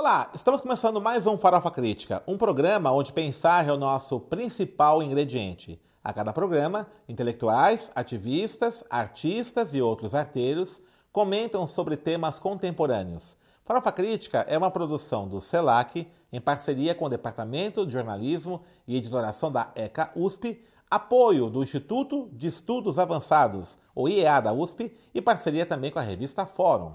Olá, estamos começando mais um Farofa Crítica, um programa onde pensar é o nosso principal ingrediente. A cada programa, intelectuais, ativistas, artistas e outros arteiros comentam sobre temas contemporâneos. Farofa Crítica é uma produção do CELAC, em parceria com o Departamento de Jornalismo e Editoração da ECA USP, apoio do Instituto de Estudos Avançados, o IEA da USP, e parceria também com a revista Fórum.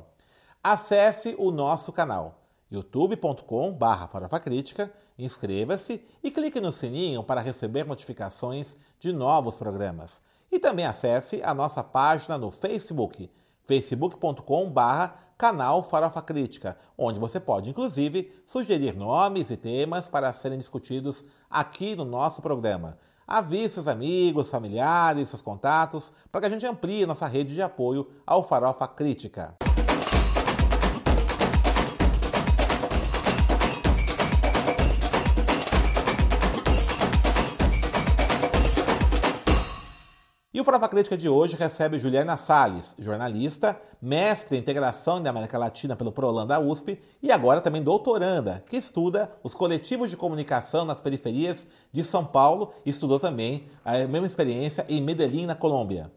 Acesse o nosso canal youtube.com.br farofacrítica, inscreva-se e clique no sininho para receber notificações de novos programas. E também acesse a nossa página no Facebook, facebook.com.br canal Farofa Crítica, onde você pode, inclusive, sugerir nomes e temas para serem discutidos aqui no nosso programa. Avise seus amigos, familiares, seus contatos, para que a gente amplie nossa rede de apoio ao Farofa Crítica. E o Farofa Crítica de hoje recebe Juliana Salles, jornalista, mestre em integração da América Latina pelo Prolan da USP e agora também doutoranda, que estuda os coletivos de comunicação nas periferias de São Paulo e estudou também a mesma experiência em Medellín, na Colômbia.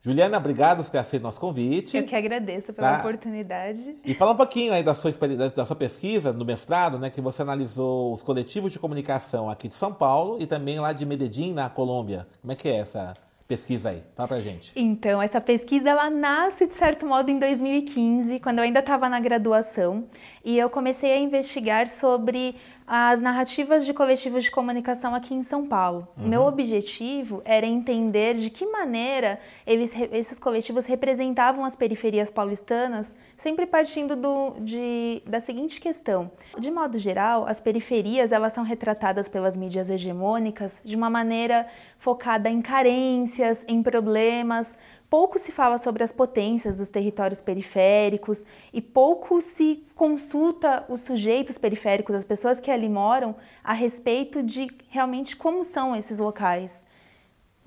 Juliana, obrigado por ter aceito nosso convite. Eu que agradeço pela tá? oportunidade. E fala um pouquinho aí da sua, da sua pesquisa no mestrado, né, que você analisou os coletivos de comunicação aqui de São Paulo e também lá de Medellín, na Colômbia. Como é que é essa pesquisa aí? Fala pra gente. Então, essa pesquisa ela nasce de certo modo em 2015, quando eu ainda estava na graduação, e eu comecei a investigar sobre as narrativas de coletivos de comunicação aqui em São Paulo. Uhum. Meu objetivo era entender de que maneira eles, esses coletivos representavam as periferias paulistanas, sempre partindo do, de, da seguinte questão. De modo geral, as periferias elas são retratadas pelas mídias hegemônicas de uma maneira focada em carências, em problemas, pouco se fala sobre as potências dos territórios periféricos e pouco se consulta os sujeitos periféricos, as pessoas que ali moram, a respeito de realmente como são esses locais.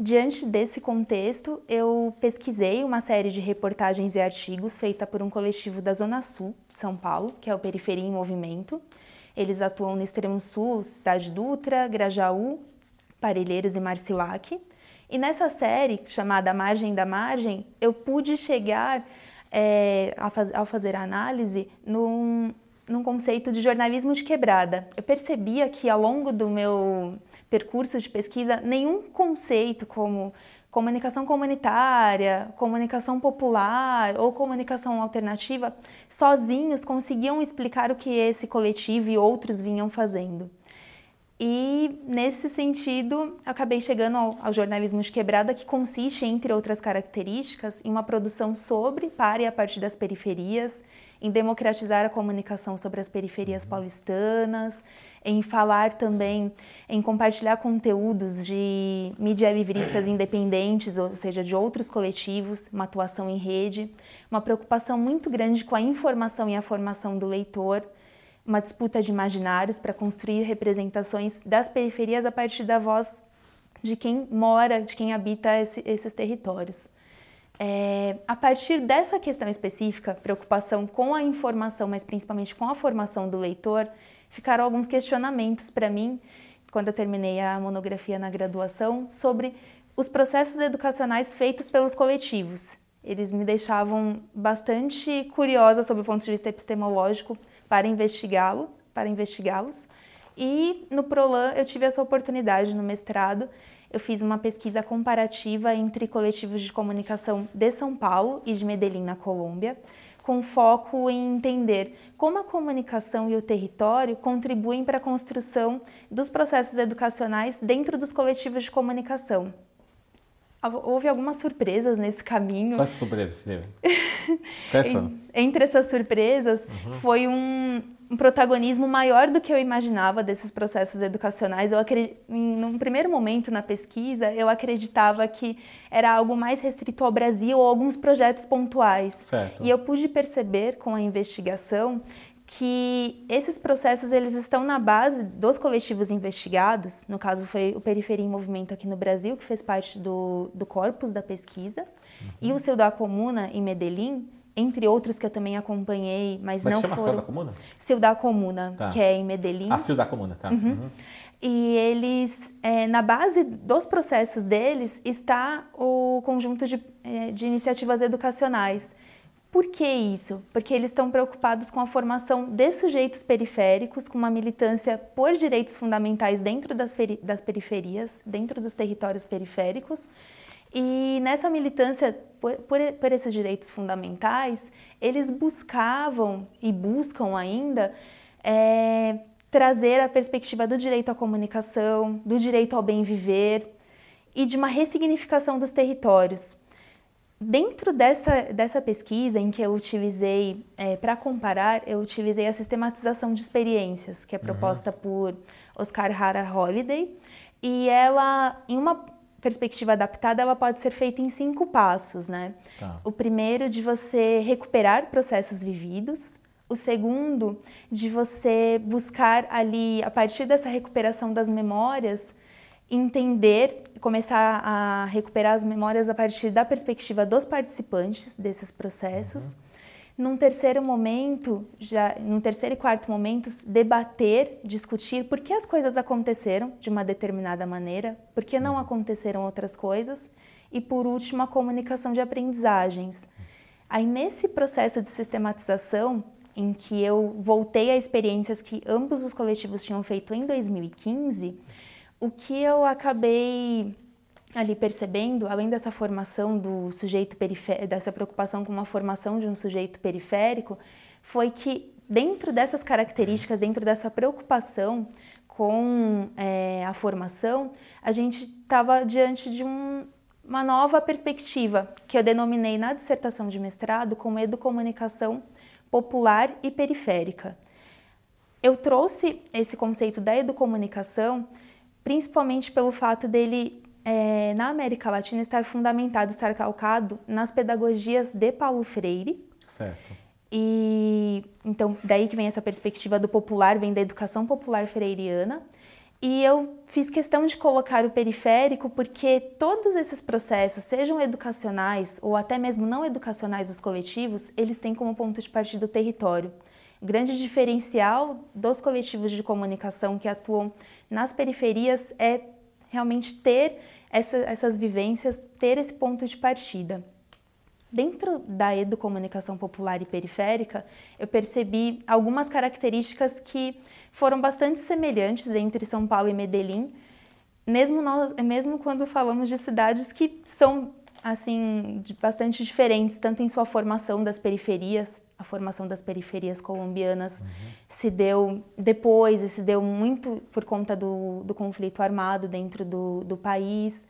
Diante desse contexto, eu pesquisei uma série de reportagens e artigos feita por um coletivo da Zona Sul São Paulo, que é o Periferia em Movimento. Eles atuam no extremo sul, Cidade Dutra, Grajaú, Parelheiros e Marcilac. E nessa série, chamada Margem da Margem, eu pude chegar, é, faz, ao fazer a análise, num, num conceito de jornalismo de quebrada. Eu percebia que ao longo do meu percurso de pesquisa, nenhum conceito como comunicação comunitária, comunicação popular ou comunicação alternativa sozinhos conseguiam explicar o que esse coletivo e outros vinham fazendo. E nesse sentido, acabei chegando ao, ao, jornalismo de quebrada, que consiste, entre outras características, em uma produção sobre, para e a partir das periferias, em democratizar a comunicação sobre as periferias uhum. paulistanas, em falar também, em compartilhar conteúdos de mídia livristas independentes, ou seja, de outros coletivos, uma atuação em rede, uma preocupação muito grande com a informação e a formação do leitor uma disputa de imaginários para construir representações das periferias a partir da voz de quem mora, de quem habita esse, esses territórios. É, a partir dessa questão específica, preocupação com a informação, mas principalmente com a formação do leitor, ficaram alguns questionamentos para mim, quando eu terminei a monografia na graduação, sobre os processos educacionais feitos pelos coletivos. Eles me deixavam bastante curiosa sob o ponto de vista epistemológico, para investigá-lo, para investigá-los. E no Prolan eu tive essa oportunidade no mestrado. Eu fiz uma pesquisa comparativa entre coletivos de comunicação de São Paulo e de Medellín, na Colômbia, com foco em entender como a comunicação e o território contribuem para a construção dos processos educacionais dentro dos coletivos de comunicação. Houve algumas surpresas nesse caminho. Quais surpresas teve? Entre essas surpresas, uhum. foi um, um, protagonismo maior do que eu imaginava desses processos educacionais. Eu acredito, num primeiro momento na pesquisa, eu acreditava que era algo mais restrito ao Brasil ou alguns projetos pontuais. Certo. E eu pude perceber com a investigação que esses processos eles estão na base dos coletivos investigados, no caso foi o Periferia em Movimento aqui no Brasil, que fez parte do, do corpus da pesquisa, uhum. e o Seu da Comuna em Medellín, entre outros que eu também acompanhei, mas Como é não chama? foram. Céu da Comuna? Ciudad Comuna, Tá. que é em Medellín. Ah, da Comuna, tá. Uhum. E eles, é, na base dos processos deles, está o conjunto de, é, de iniciativas educacionais. Por que isso? Porque eles estão preocupados com a formação de sujeitos periféricos, com uma militância por direitos fundamentais dentro das, das periferias, dentro dos territórios periféricos. E nessa militância por, por, por esses direitos fundamentais, eles buscavam e buscam ainda é, trazer a perspectiva do direito à comunicação, do direito ao bem viver e de uma ressignificação dos territórios. Dentro dessa, dessa pesquisa em que eu utilizei, para comparar, eu utilizei a sistematização de experiências, que é proposta por Oscar Hara Holiday, e ela, em uma perspectiva adaptada, ela pode ser feita em cinco passos, né? Tá. O primeiro de você recuperar processos vividos, o segundo de você buscar ali, a partir dessa recuperação das memórias, entender, começar a recuperar as memórias a partir da perspectiva dos participantes desses processos. Num terceiro momento, já num terceiro e quarto momentos, debater, discutir por que as coisas aconteceram de uma determinada maneira, por que não aconteceram outras coisas, e por último, a comunicação de aprendizagens. Aí nesse processo de sistematização, em que eu voltei a experiências que ambos os coletivos tinham feito em 2015, o que eu acabei ali percebendo, além dessa formação do sujeito periférico, dessa preocupação com uma formação de um sujeito periférico, foi que dentro dessas características, dentro dessa preocupação com é, a formação, a gente estava diante de um, uma nova perspectiva, que eu denominei na dissertação de mestrado como educomunicação popular e periférica. Eu trouxe esse conceito da educomunicação principalmente pelo fato dele, é, na América Latina, estar fundamentado, estar calcado nas pedagogias de Paulo Freire. Certo. E então, daí que vem essa perspectiva do popular, vem da educação popular freiriana. E eu fiz questão de colocar o periférico porque todos esses processos, sejam educacionais ou até mesmo não educacionais dos coletivos, eles têm como ponto de partida o território. Grande diferencial dos coletivos de comunicação que atuam nas periferias é realmente ter essa, essas vivências, ter esse ponto de partida. Dentro da educomunicação popular e periférica, eu percebi algumas características que foram bastante semelhantes entre São Paulo e Medellín, mesmo, nós, mesmo quando falamos de cidades que são assim bastante diferentes, tanto em sua formação das periferias, a formação das periferias colombianas uhum. se deu depois, e se deu muito por conta do, do conflito armado dentro do, do país.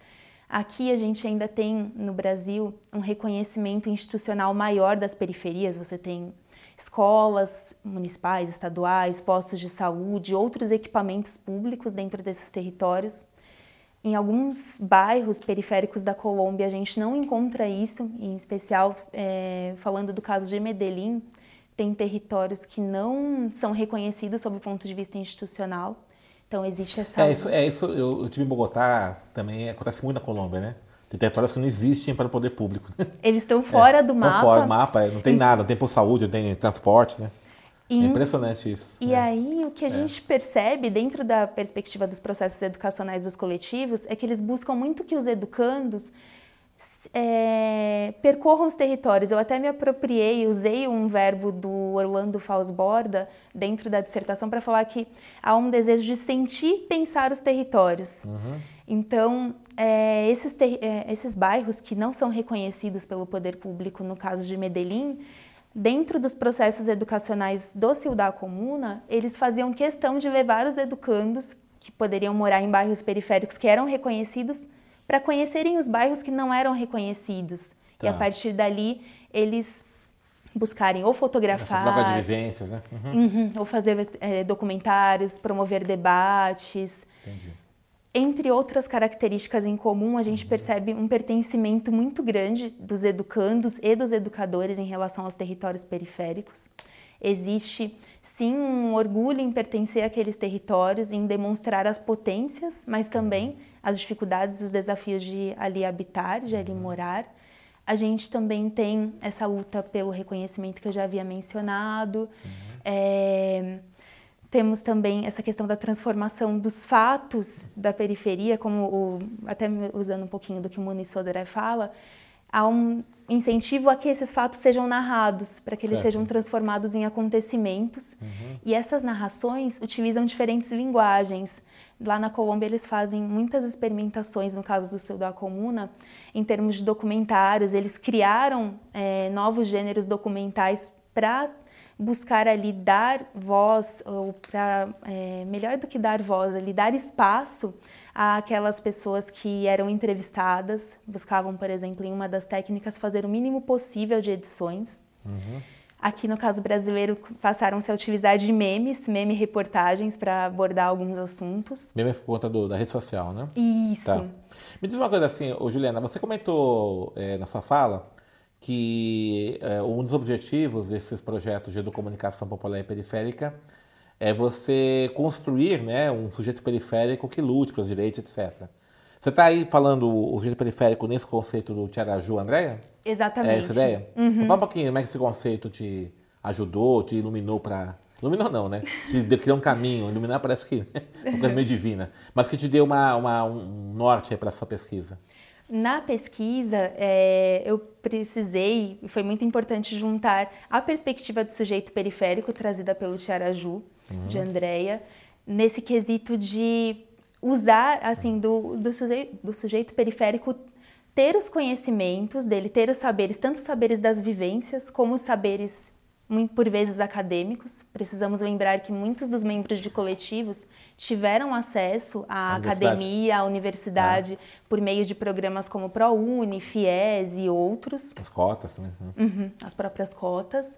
Aqui a gente ainda tem no Brasil um reconhecimento institucional maior das periferias. Você tem escolas municipais, estaduais, postos de saúde, outros equipamentos públicos dentro desses territórios. Em alguns bairros periféricos da Colômbia a gente não encontra isso, em especial é, falando do caso de Medellín, tem territórios que não são reconhecidos sob o ponto de vista institucional. Então existe essa. É isso, é isso eu, eu tive em Bogotá, também acontece muito na Colômbia, né? Tem territórios que não existem para o poder público. Eles estão fora é, do mapa. Estão fora do mapa, não tem nada, não tem por saúde, não tem transporte, né? E, é impressionante isso. E né? aí, o que a gente percebe dentro da perspectiva dos processos educacionais dos coletivos é que eles buscam muito que os educandos é, percorram os territórios. Eu até me apropriei, usei um verbo do Orlando Fausborda dentro da dissertação para falar que há um desejo de sentir pensar os territórios. Uhum. Então, é, esses, ter, é, esses bairros que não são reconhecidos pelo poder público, no caso de Medellín, dentro dos processos educacionais do Ciudad Comuna, eles faziam questão de levar os educandos que poderiam morar em bairros periféricos que eram reconhecidos para conhecerem os bairros que não eram reconhecidos. Tá. E a partir dali, eles buscarem ou fotografar... Essa troca de vivências, né? Uhum. Uhum, ou fazer é, documentários, promover debates. Entendi. Entre outras características em comum, a gente percebe um pertencimento muito grande dos educandos e dos educadores em relação aos territórios periféricos. Existe, sim, um orgulho em pertencer àqueles territórios, em demonstrar as potências, mas também as dificuldades e os desafios de ali habitar, de ali morar. A gente também tem essa luta pelo reconhecimento que eu já havia mencionado. Uhum. É, temos também essa questão da transformação dos fatos da periferia, como o, até usando um pouquinho do que o Muniz Soderé fala, há um incentivo a que esses fatos sejam narrados, para que eles certo. sejam transformados em acontecimentos. Uhum. E essas narrações utilizam diferentes linguagens. Lá na Colômbia eles fazem muitas experimentações, no caso do seu da Comuna, em termos de documentários. Eles criaram é, novos gêneros documentais para buscar ali dar voz, ou para, é, melhor do que dar voz, ali dar espaço àquelas pessoas que eram entrevistadas, buscavam, por exemplo, em uma das técnicas, fazer o mínimo possível de edições. Uhum. Aqui no caso brasileiro passaram-se a utilizar de memes, meme reportagens para abordar alguns assuntos. Meme por conta do, da rede social, né? Isso. Tá. Me diz uma coisa assim, ô, Juliana, você comentou é, na sua fala que é, um dos objetivos desses projetos de educomunicação popular e periférica é você construir né, um sujeito periférico que lute pelos direitos, etc. Você está aí falando o sujeito periférico nesse conceito do Tiaraju, Andréia? Exatamente. É essa ideia? Uhum. Então, fala um pouquinho como é que esse conceito te ajudou, te iluminou para... Iluminou não, né? Te deu, criou um caminho. Iluminar parece que é uma coisa meio divina. Mas que te deu uma, uma um norte para a sua pesquisa. Na pesquisa, é, eu precisei, e foi muito importante juntar a perspectiva do sujeito periférico trazida pelo Tiaraju, uhum. de Andréia, nesse quesito de usar, assim, do, do, sujeito, do sujeito periférico ter os conhecimentos dele, ter os saberes, tanto os saberes das vivências como os saberes por vezes acadêmicos. Precisamos lembrar que muitos dos membros de coletivos tiveram acesso à academia, à universidade, é. por meio de programas como ProUni, FIES e outros. As cotas também. Né? Uhum, as próprias cotas.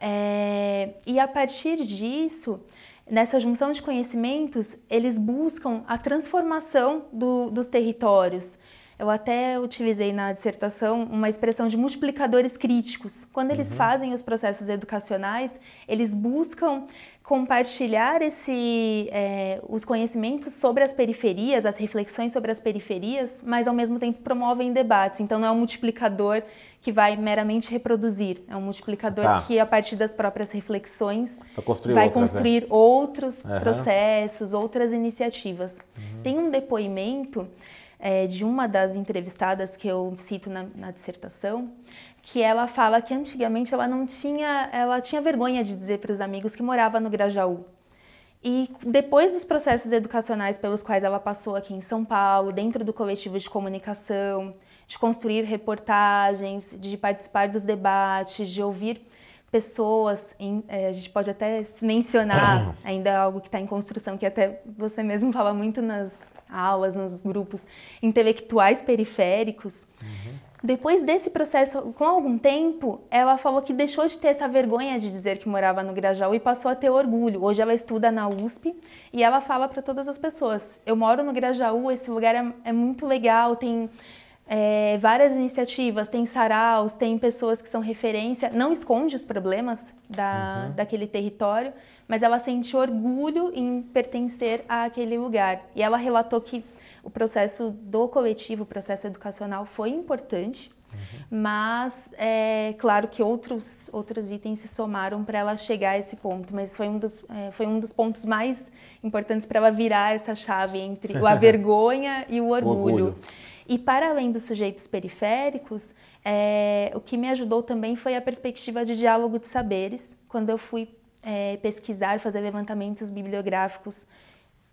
É, e a partir disso, nessa junção de conhecimentos, eles buscam a transformação do, dos territórios. Eu até utilizei na dissertação uma expressão de multiplicadores críticos. Quando eles uhum. fazem os processos educacionais, eles buscam compartilhar esse, é, os conhecimentos sobre as periferias, as reflexões sobre as periferias, mas ao mesmo tempo promovem debates. Então não é um multiplicador que vai meramente reproduzir, é um multiplicador tá. que a partir das próprias reflexões construir vai outras, né? construir né? outros uhum. processos, outras iniciativas. Uhum. Tem um depoimento é, de uma das entrevistadas que eu cito na, na, dissertação, que ela fala que antigamente ela não tinha, ela tinha vergonha de dizer para os amigos que morava no Grajaú. E depois dos processos educacionais pelos quais ela passou aqui em São Paulo, dentro do coletivo de comunicação, de construir reportagens, de participar dos debates, de ouvir pessoas, em, é, a gente pode até mencionar ainda algo que está em construção, que até você mesmo fala muito nas, aulas, nos grupos intelectuais periféricos. Uhum. Depois desse processo, com algum tempo, ela falou que deixou de ter essa vergonha de dizer que morava no Grajaú e passou a ter orgulho. Hoje ela estuda na USP e ela fala para todas as pessoas: Eu moro no Grajaú, esse lugar é, é muito legal, tem é, várias iniciativas, tem saraus, tem pessoas que são referência. Não esconde os problemas da, uhum. daquele território, mas ela sente orgulho em pertencer àquele lugar. E ela relatou que o processo do coletivo, o processo educacional foi importante, uhum. mas é claro que outros, outros itens se somaram para ela chegar a esse ponto, mas foi um dos, é, foi um dos pontos mais importantes para ela virar essa chave entre a vergonha e o orgulho. o orgulho. E para além dos sujeitos periféricos, é, o que me ajudou também foi a perspectiva de diálogo de saberes, quando eu fui é, pesquisar, fazer levantamentos bibliográficos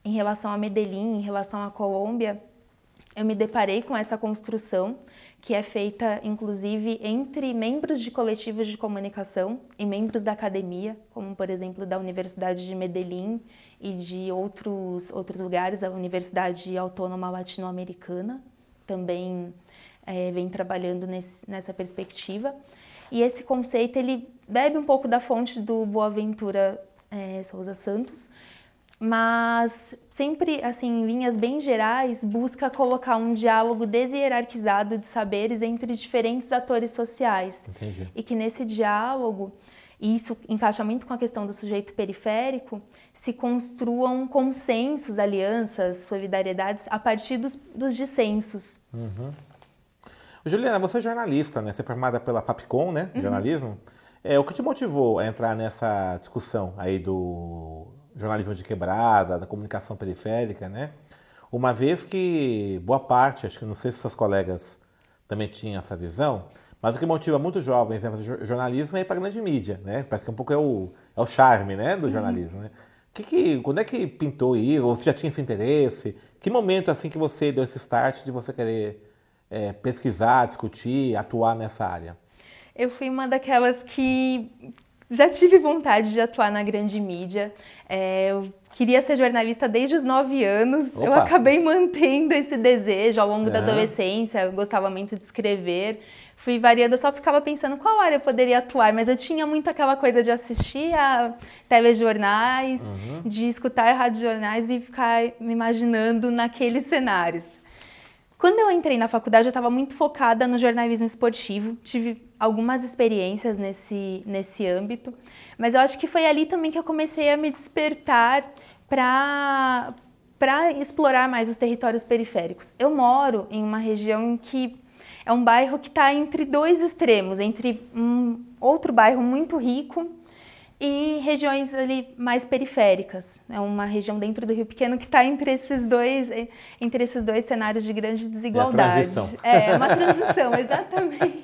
em relação a Medellín, em relação à Colômbia, eu me deparei com essa construção que é feita inclusive entre membros de coletivos de comunicação e membros da academia, como por exemplo da Universidade de Medellín e de outros outros lugares, a Universidade Autônoma Latino-Americana também é, vem trabalhando nesse, nessa perspectiva. E esse conceito ele bebe um pouco da fonte do Boaventura é, Souza Santos, mas sempre assim em linhas bem gerais busca colocar um diálogo deshierarquizado de saberes entre diferentes atores sociais Entendi. e que nesse diálogo e isso encaixa muito com a questão do sujeito periférico, se construam consensos, alianças, solidariedades a partir dos, dos dissensos. Uhum. Juliana, você é jornalista, né? Você é formada pela Fapcom, né? Uhum. Jornalismo. É, o que te motivou a entrar nessa discussão aí do jornalismo de quebrada, da comunicação periférica, né? Uma vez que boa parte, acho que não sei se seus colegas também tinham essa visão, mas o que motiva muitos jovens a fazer jornalismo é ir para a grande mídia, né? Parece que um pouco é o, é o charme, né, do uhum. jornalismo, né? Que que, quando é que pintou ir? Ou você já tinha esse interesse? Que momento assim que você deu esse start de você querer é, pesquisar, discutir, atuar nessa área? Eu fui uma daquelas que já tive vontade de atuar na grande mídia. É, eu queria ser jornalista desde os nove anos. Opa. Eu acabei mantendo esse desejo ao longo da adolescência. Eu gostava muito de escrever. Fui variando, eu só ficava pensando qual área eu poderia atuar, mas eu tinha muito aquela coisa de assistir a telejornais, uhum. de escutar radiojornais e ficar me imaginando naqueles cenários. Quando eu entrei na faculdade, eu estava muito focada no jornalismo esportivo. Tive algumas experiências nesse, nesse âmbito, mas eu acho que foi ali também que eu comecei a me despertar para para explorar mais os territórios periféricos. Eu moro em uma região em que é um bairro que está entre dois extremos, entre um outro bairro muito rico e regiões ali mais periféricas. É uma região dentro do Rio Pequeno que está entre esses dois entre esses dois cenários de grande desigualdade. É, é uma transição, exatamente.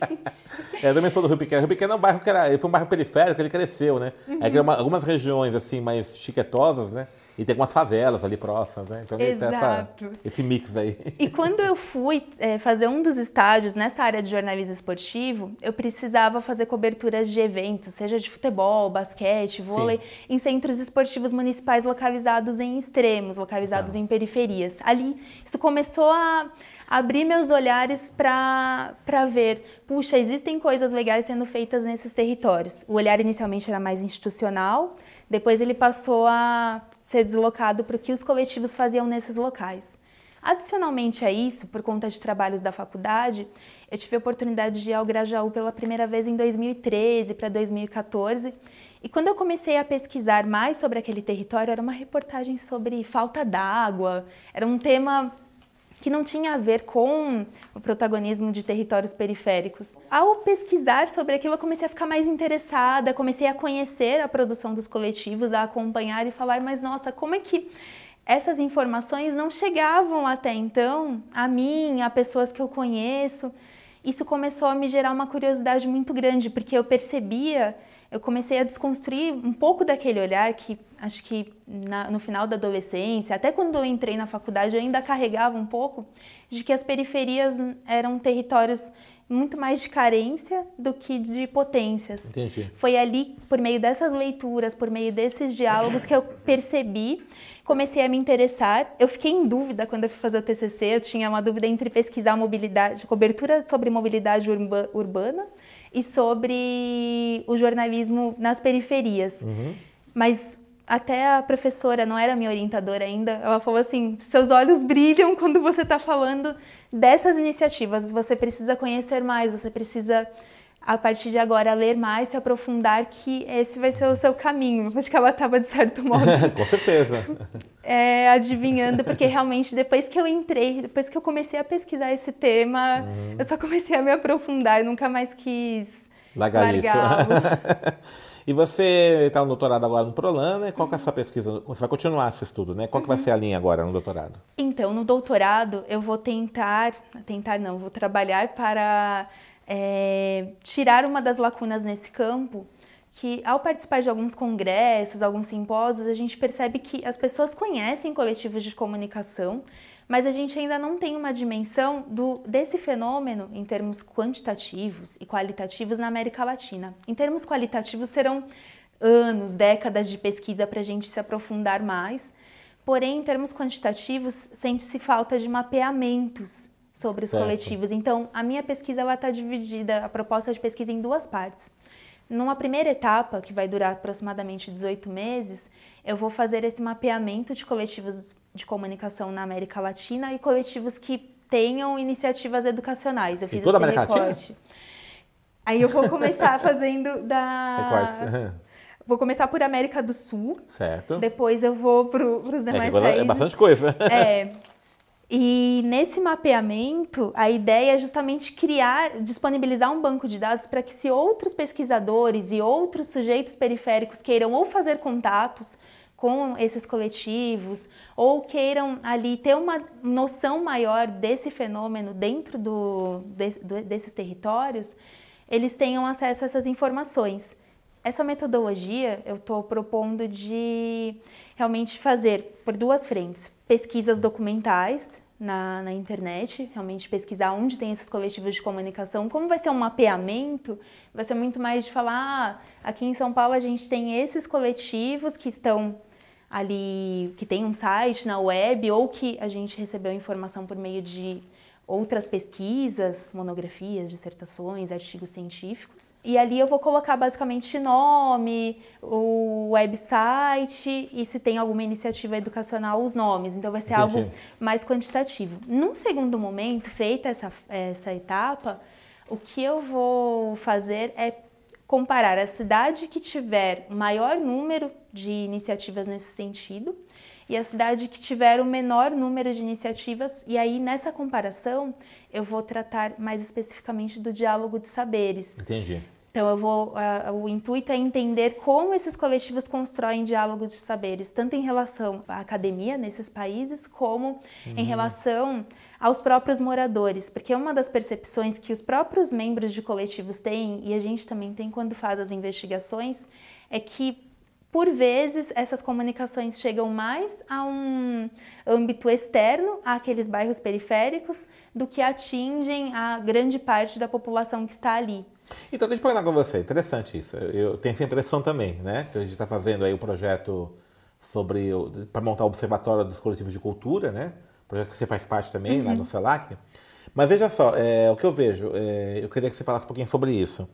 É, eu também sou do Rio Pequeno. O Rio Pequeno é um bairro que era, foi um bairro periférico, ele cresceu, né? Uhum. É que uma, algumas regiões assim mais chiquetosas, né? E tem algumas favelas ali próximas, né? Então Essa, esse mix aí. E quando eu fui é, fazer um dos estágios nessa área de jornalismo esportivo, eu precisava fazer coberturas de eventos, seja de futebol, basquete, vôlei, Sim. em centros esportivos municipais localizados em extremos, localizados tá. em periferias. Ali, isso começou a abrir meus olhares para ver, puxa, existem coisas legais sendo feitas nesses territórios. O olhar inicialmente era mais institucional, depois ele passou a ser deslocado para o que os coletivos faziam nesses locais. Adicionalmente a isso, por conta de trabalhos da faculdade, eu tive a oportunidade de ir ao Grajaú pela primeira vez em 2013 para 2014. E quando eu comecei a pesquisar mais sobre aquele território, era uma reportagem sobre falta d'água, era um tema que não tinha a ver com o protagonismo de territórios periféricos. Ao pesquisar sobre aquilo, eu comecei a ficar mais interessada, comecei a conhecer a produção dos coletivos, a acompanhar e falar, mas nossa, como é que essas informações não chegavam até então a mim, a pessoas que eu conheço? Isso começou a me gerar uma curiosidade muito grande, porque eu percebia eu comecei a desconstruir um pouco daquele olhar que acho que na, no final da adolescência, até quando eu entrei na faculdade, eu ainda carregava um pouco de que as periferias eram territórios muito mais de carência do que de potências. Entendi. Foi ali, por meio dessas leituras, por meio desses diálogos, que eu percebi, comecei a me interessar. Eu fiquei em dúvida quando eu fui fazer o TCC, eu tinha uma dúvida entre pesquisar mobilidade, cobertura sobre mobilidade urba, urbana e sobre o jornalismo nas periferias. Uhum. Mas até a professora, não era minha orientadora ainda, ela falou assim: seus olhos brilham quando você está falando dessas iniciativas, você precisa conhecer mais, você precisa a partir de agora ler mais, se aprofundar, que esse vai ser o seu caminho. Acho que ela estava, de certo modo. Com certeza. É, adivinhando, porque realmente depois que eu entrei, depois que eu comecei a pesquisar esse tema, uhum. eu só comecei a me aprofundar, nunca mais quis largar isso. e você está no doutorado agora no Prolan, né? Qual que é a sua pesquisa? Você vai continuar esse estudo, né? Qual que vai uhum. ser a linha agora no doutorado? Então, no doutorado, eu vou tentar, tentar não, vou trabalhar para é, tirar uma das lacunas nesse campo, que ao participar de alguns congressos, alguns simpósios, a gente percebe que as pessoas conhecem coletivos de comunicação, mas a gente ainda não tem uma dimensão do, desse fenômeno em termos quantitativos e qualitativos na América Latina. Em termos qualitativos, serão anos, décadas de pesquisa para a gente se aprofundar mais, porém, em termos quantitativos, sente-se falta de mapeamentos sobre os certo. coletivos. Então, a minha pesquisa está dividida, a proposta de pesquisa em duas partes. Numa primeira etapa, que vai durar aproximadamente 18 meses, eu vou fazer esse mapeamento de coletivos de comunicação na América Latina e coletivos que tenham iniciativas educacionais. Eu fiz toda esse América recorte. Latina? Aí eu vou começar fazendo da. Vou começar por América do Sul. Certo. Depois eu vou para os é demais é, países. É bastante coisa. É. E nesse mapeamento, a ideia é justamente criar, disponibilizar um banco de dados para que se outros pesquisadores e outros sujeitos periféricos queiram ou fazer contatos com esses coletivos ou queiram ali ter uma noção maior desse fenômeno dentro do, de, do, desses territórios, eles tenham acesso a essas informações. Essa metodologia eu estou propondo de realmente fazer por duas frentes: pesquisas documentais na, na, internet, realmente pesquisar onde tem esses coletivos de comunicação. Como vai ser um mapeamento, vai ser muito mais de falar: ah, aqui em São Paulo a gente tem esses coletivos que estão ali, que tem um site na web ou que a gente recebeu informação por meio de outras pesquisas, monografias, dissertações, artigos científicos. E ali eu vou colocar basicamente nome, o website e se tem alguma iniciativa educacional, os nomes. Então vai ser Entendi. algo mais quantitativo. Num segundo momento, feita essa, essa etapa, o que eu vou fazer é comparar a cidade que tiver maior número de iniciativas nesse sentido e a cidade que tiver o menor número de iniciativas. E aí, nessa comparação, eu vou tratar mais especificamente do diálogo de saberes. Entendi. Então, eu vou, uh, o intuito é entender como esses coletivos constroem diálogos de saberes, tanto em relação à academia nesses países, como uhum. em relação aos próprios moradores, porque uma das percepções que os próprios membros de coletivos têm, e a gente também tem quando faz as investigações, é que por vezes, essas comunicações chegam mais a um âmbito externo, àqueles bairros periféricos, do que atingem a grande parte da população que está ali. Então, deixa eu perguntar com você, interessante isso. Eu tenho essa impressão também, né? Que a gente está fazendo aí o um projeto sobre para montar o Observatório dos Coletivos de Cultura, né? Projeto que você faz parte também uhum. lá no CELAC. Mas veja só, é, o que eu vejo, é, eu queria que você falasse um pouquinho sobre isso.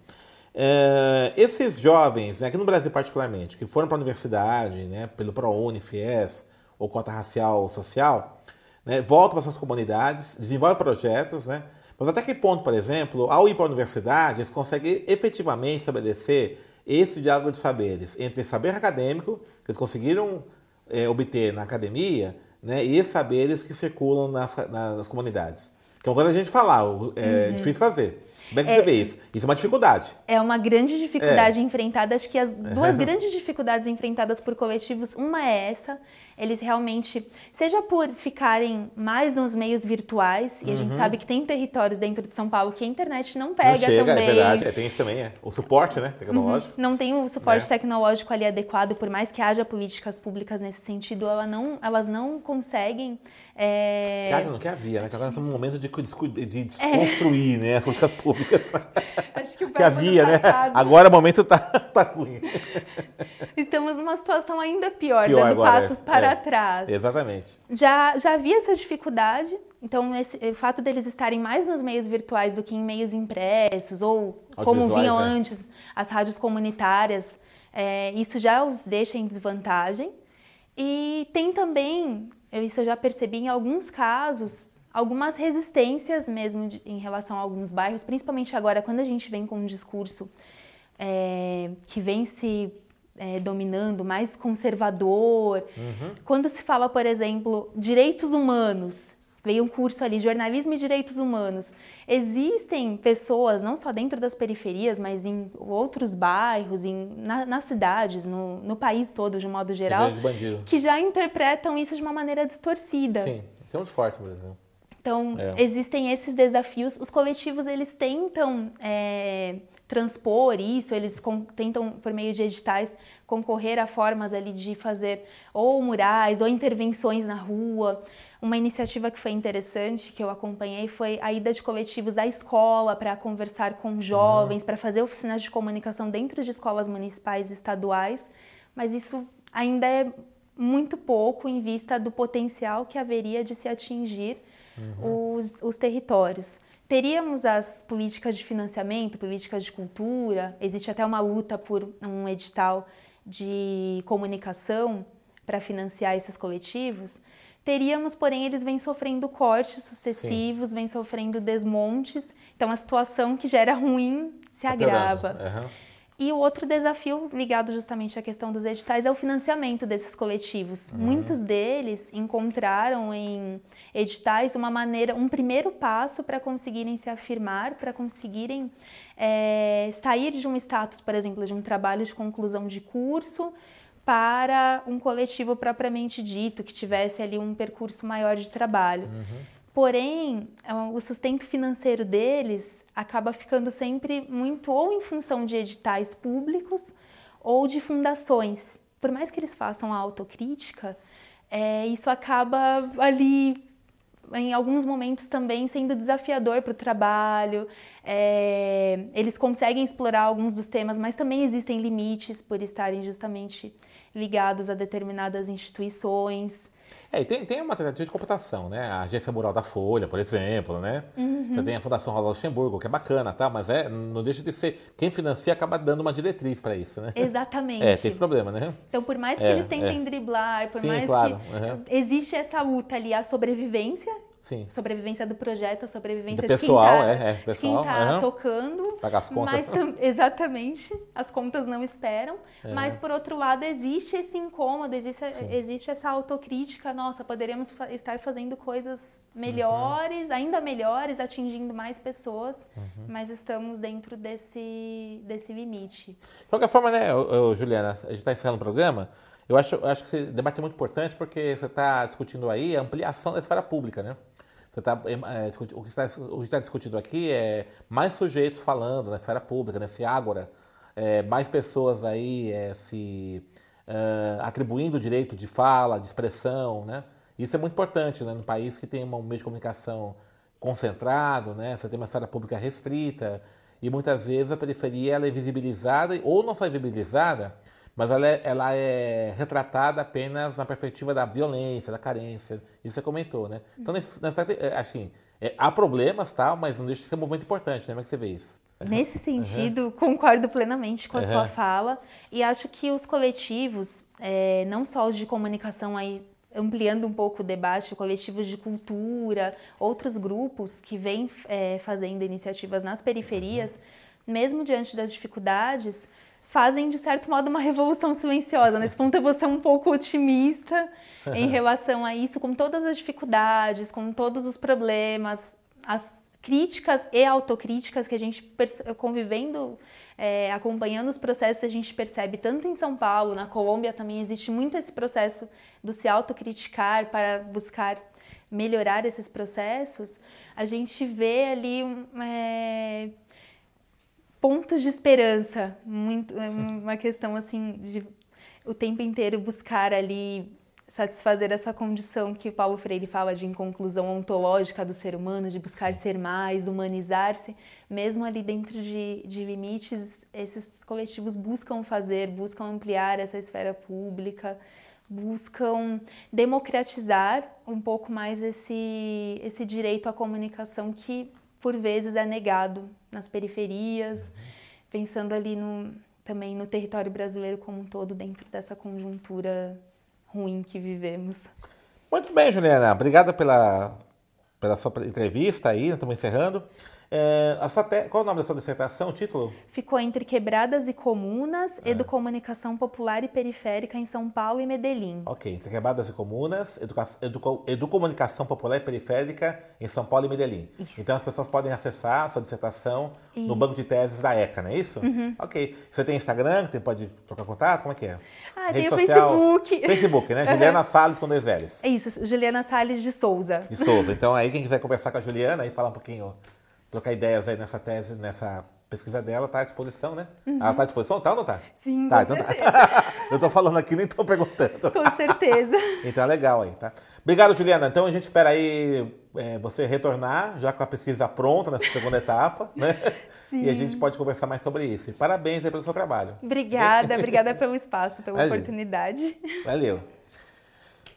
É, esses jovens, né, aqui no Brasil particularmente, que foram para a universidade, né, pelo ProUni, FIES ou cota racial ou social, né, voltam para suas comunidades, desenvolvem projetos, né, mas até que ponto, por exemplo, ao ir para a universidade, eles conseguem efetivamente estabelecer esse diálogo de saberes entre saber acadêmico, que eles conseguiram é, obter na academia, né, e saberes que circulam nas, nas comunidades. Que é uma coisa a gente falar, é uhum. difícil fazer. Como é que é, você vê isso? Isso é uma dificuldade. É uma grande dificuldade é. enfrentada. Acho que as duas grandes dificuldades enfrentadas por coletivos, uma é essa, eles realmente, seja por ficarem mais nos meios virtuais, e a gente uhum. sabe que tem territórios dentro de São Paulo que a internet não pega não chega, é também. É verdade, é, tem isso também, é. O suporte, né, tecnológico. Uhum. Não tem o suporte é. tecnológico ali adequado, por mais que haja políticas públicas nesse sentido, ela não, elas não conseguem é... Que haja, não que havia, né? Que agora num momento de, de, de desconstruir é. né, as políticas públicas. Acho que, que havia, né? Agora o momento tá, tá ruim. Estamos numa situação ainda pior, pior dando agora, passos é. para é. trás. Exatamente. Já, já havia essa dificuldade, então esse, o fato deles estarem mais nos meios virtuais do que em meios impressos, ou como vinham é. antes as rádios comunitárias, é, isso já os deixa em desvantagem. E tem também eu, isso eu já percebi em alguns casos, algumas resistências mesmo de, em relação a alguns bairros, principalmente agora quando a gente vem com um discurso é, que vem se é, dominando, mais conservador. Uhum. Quando se fala, por exemplo, direitos humanos, veio um curso ali, jornalismo e direitos humanos. Existem pessoas, não só dentro das periferias, mas em outros bairros, em, na, nas cidades, no, no, país todo, de um modo geral, que já interpretam isso de uma maneira distorcida. Sim, é muito forte mesmo. Então, é. existem esses desafios. Os coletivos, eles tentam é, transpor isso, eles com, tentam, por meio de editais, concorrer a formas ali de fazer ou murais ou intervenções na rua. Uma iniciativa que foi interessante, que eu acompanhei, foi a ida de coletivos à escola para conversar com jovens, uhum. para fazer oficinas de comunicação dentro de escolas municipais e estaduais, mas isso ainda é muito pouco em vista do potencial que haveria de se atingir uhum. os, os territórios. Teríamos as políticas de financiamento, políticas de cultura, existe até uma luta por um edital de comunicação para financiar esses coletivos, Teríamos, porém, eles vêm sofrendo cortes sucessivos, Sim. vêm sofrendo desmontes, então a situação que já era ruim se tá agrava. Uhum. E o outro desafio ligado justamente à questão dos editais é o financiamento desses coletivos. Uhum. Muitos deles encontraram em editais uma maneira, um primeiro passo para conseguirem se afirmar, para conseguirem é, sair de um status, por exemplo, de um trabalho de conclusão de curso para um coletivo propriamente dito, que tivesse ali um percurso maior de trabalho. Uhum. Porém, é o sustento financeiro deles acaba ficando sempre muito ou em função de editais públicos ou de fundações. Por mais que eles façam a autocrítica, é, isso acaba ali, em alguns momentos também, sendo desafiador para o trabalho. É, eles conseguem explorar alguns dos temas, mas também existem limites por estarem justamente ligados a determinadas instituições. É, e tem, tem uma tentativa de computação, né? A Agência Mural da Folha, por exemplo, né? Uhum. Você tem a Fundação Rosa Luxemburgo, que é bacana, tá? Mas é, não deixa de ser. Quem financia acaba dando uma diretriz para isso, né? Exatamente. É, tem esse problema, né? Então, por mais que é, eles tentem é. driblar, por Sim, mais claro. que. Uhum. Existe essa luta ali, a sobrevivência Sim. Sobrevivência do projeto, a sobrevivência do pessoal, de quem está é, é, pessoal, tá uhum. tocando. Pagar as contas. Mas, exatamente, as contas não esperam. É. Mas, por outro lado, existe esse incômodo, existe, existe essa autocrítica. Nossa, poderíamos estar fazendo coisas melhores, uhum. ainda melhores, atingindo mais pessoas, uhum. mas estamos dentro desse, desse limite. De qualquer forma, né, Juliana, a gente está encerrando o programa. Eu acho, eu acho que esse debate é muito importante porque você está discutindo aí a ampliação da esfera pública, né? Tá, é, é o que está, está discutido aqui é mais sujeitos falando na esfera pública, nesse ágora, é, mais pessoas aí é, se é, atribuindo o direito de fala, de expressão, né? Isso é muito importante, né? Num país que tem um meio de comunicação concentrado, né? Você tem uma esfera pública restrita e muitas vezes a periferia ela é visibilizada ou não só é visibilizada, mas ela é, ela é, retratada apenas na perspectiva da violência, da carência. Isso você comentou, né? Então, nesse, é, assim, é, há problemas, tal, mas não deixa de ser um movimento importante, né? Como é que você vê isso? Nesse sentido, uhum. concordo plenamente com a uhum. sua fala e acho que os coletivos, é, não só os de comunicação aí ampliando um pouco o debate, coletivos de cultura, outros grupos que vêm é, fazendo iniciativas nas periferias, uhum. mesmo diante das dificuldades, fazem, de certo modo, uma revolução silenciosa. Nesse ponto, eu vou ser um pouco otimista em relação a isso, com todas as dificuldades, com todos os problemas, as críticas e autocríticas que a gente convivendo, é, acompanhando os processos, a gente percebe tanto em São Paulo, na Colômbia também existe muito esse processo do se autocriticar para buscar melhorar esses processos. A gente vê ali é, pontos de esperança, muito, é uma questão assim de o tempo inteiro buscar ali satisfazer essa condição que Paulo Freire fala de inconclusão ontológica do ser humano, de buscar ser mais, humanizar-se, mesmo ali dentro de, de limites, esses coletivos buscam fazer, buscam ampliar essa esfera pública, buscam democratizar um pouco mais esse, esse direito à comunicação que por vezes é negado nas periferias, pensando ali no, também no território brasileiro como um todo, dentro dessa conjuntura ruim que vivemos. Muito bem, Juliana. Obrigada pela, pela sua entrevista aí, estamos encerrando. É, te... Qual é o nome da sua dissertação, o título? Ficou entre Quebradas e Comunas, é. Educomunicação Popular e Periférica em São Paulo e Medellín. Ok, entre Quebradas e Comunas, Educa... Educo... Educomunicação Popular e Periférica em São Paulo e Medellín. Isso. Então as pessoas podem acessar a sua dissertação isso. no banco de teses da ECA, não é isso? Uhum. Ok. Você tem Instagram, você pode trocar contato? Como é que é? Ah, Rede tem o social... Facebook. Facebook, né? Uhum. Juliana Salles com dois L's. É isso, Juliana Salles de Souza. De Souza. Então aí quem quiser conversar com a Juliana e falar um pouquinho trocar ideias aí nessa tese, nessa pesquisa dela, tá à disposição, né? Uhum. Ela tá à disposição, tá ou não tá? Sim, tá, com então tá. certeza. Tá. Eu tô falando aqui, nem tô perguntando. Com certeza. então é legal aí, tá? Obrigado, Juliana. Então a gente espera aí é, você retornar, já com a pesquisa pronta nessa segunda etapa, né? Sim. E a gente pode conversar mais sobre isso. E parabéns aí pelo seu trabalho. Obrigada, obrigada pelo espaço, pela oportunidade. Valeu.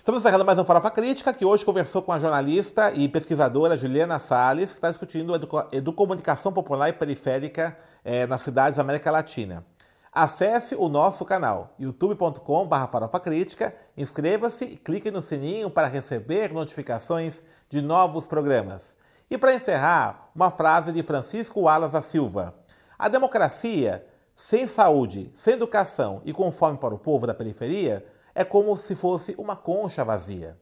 Estamos encerrando mais um Farofa Crítica, que hoje conversou com a jornalista e pesquisadora Juliana Salles, que está discutindo educomunicação popular e periférica eh, nas cidades da América Latina. Acesse o nosso canal, youtube.com.br farofacrítica, inscreva-se e clique no sininho para receber notificações de novos programas. E para encerrar, uma frase de Francisco Alas da Silva. A democracia Sem saúde, sem educação e com fome para o povo da periferia, é como se fosse uma concha vazia.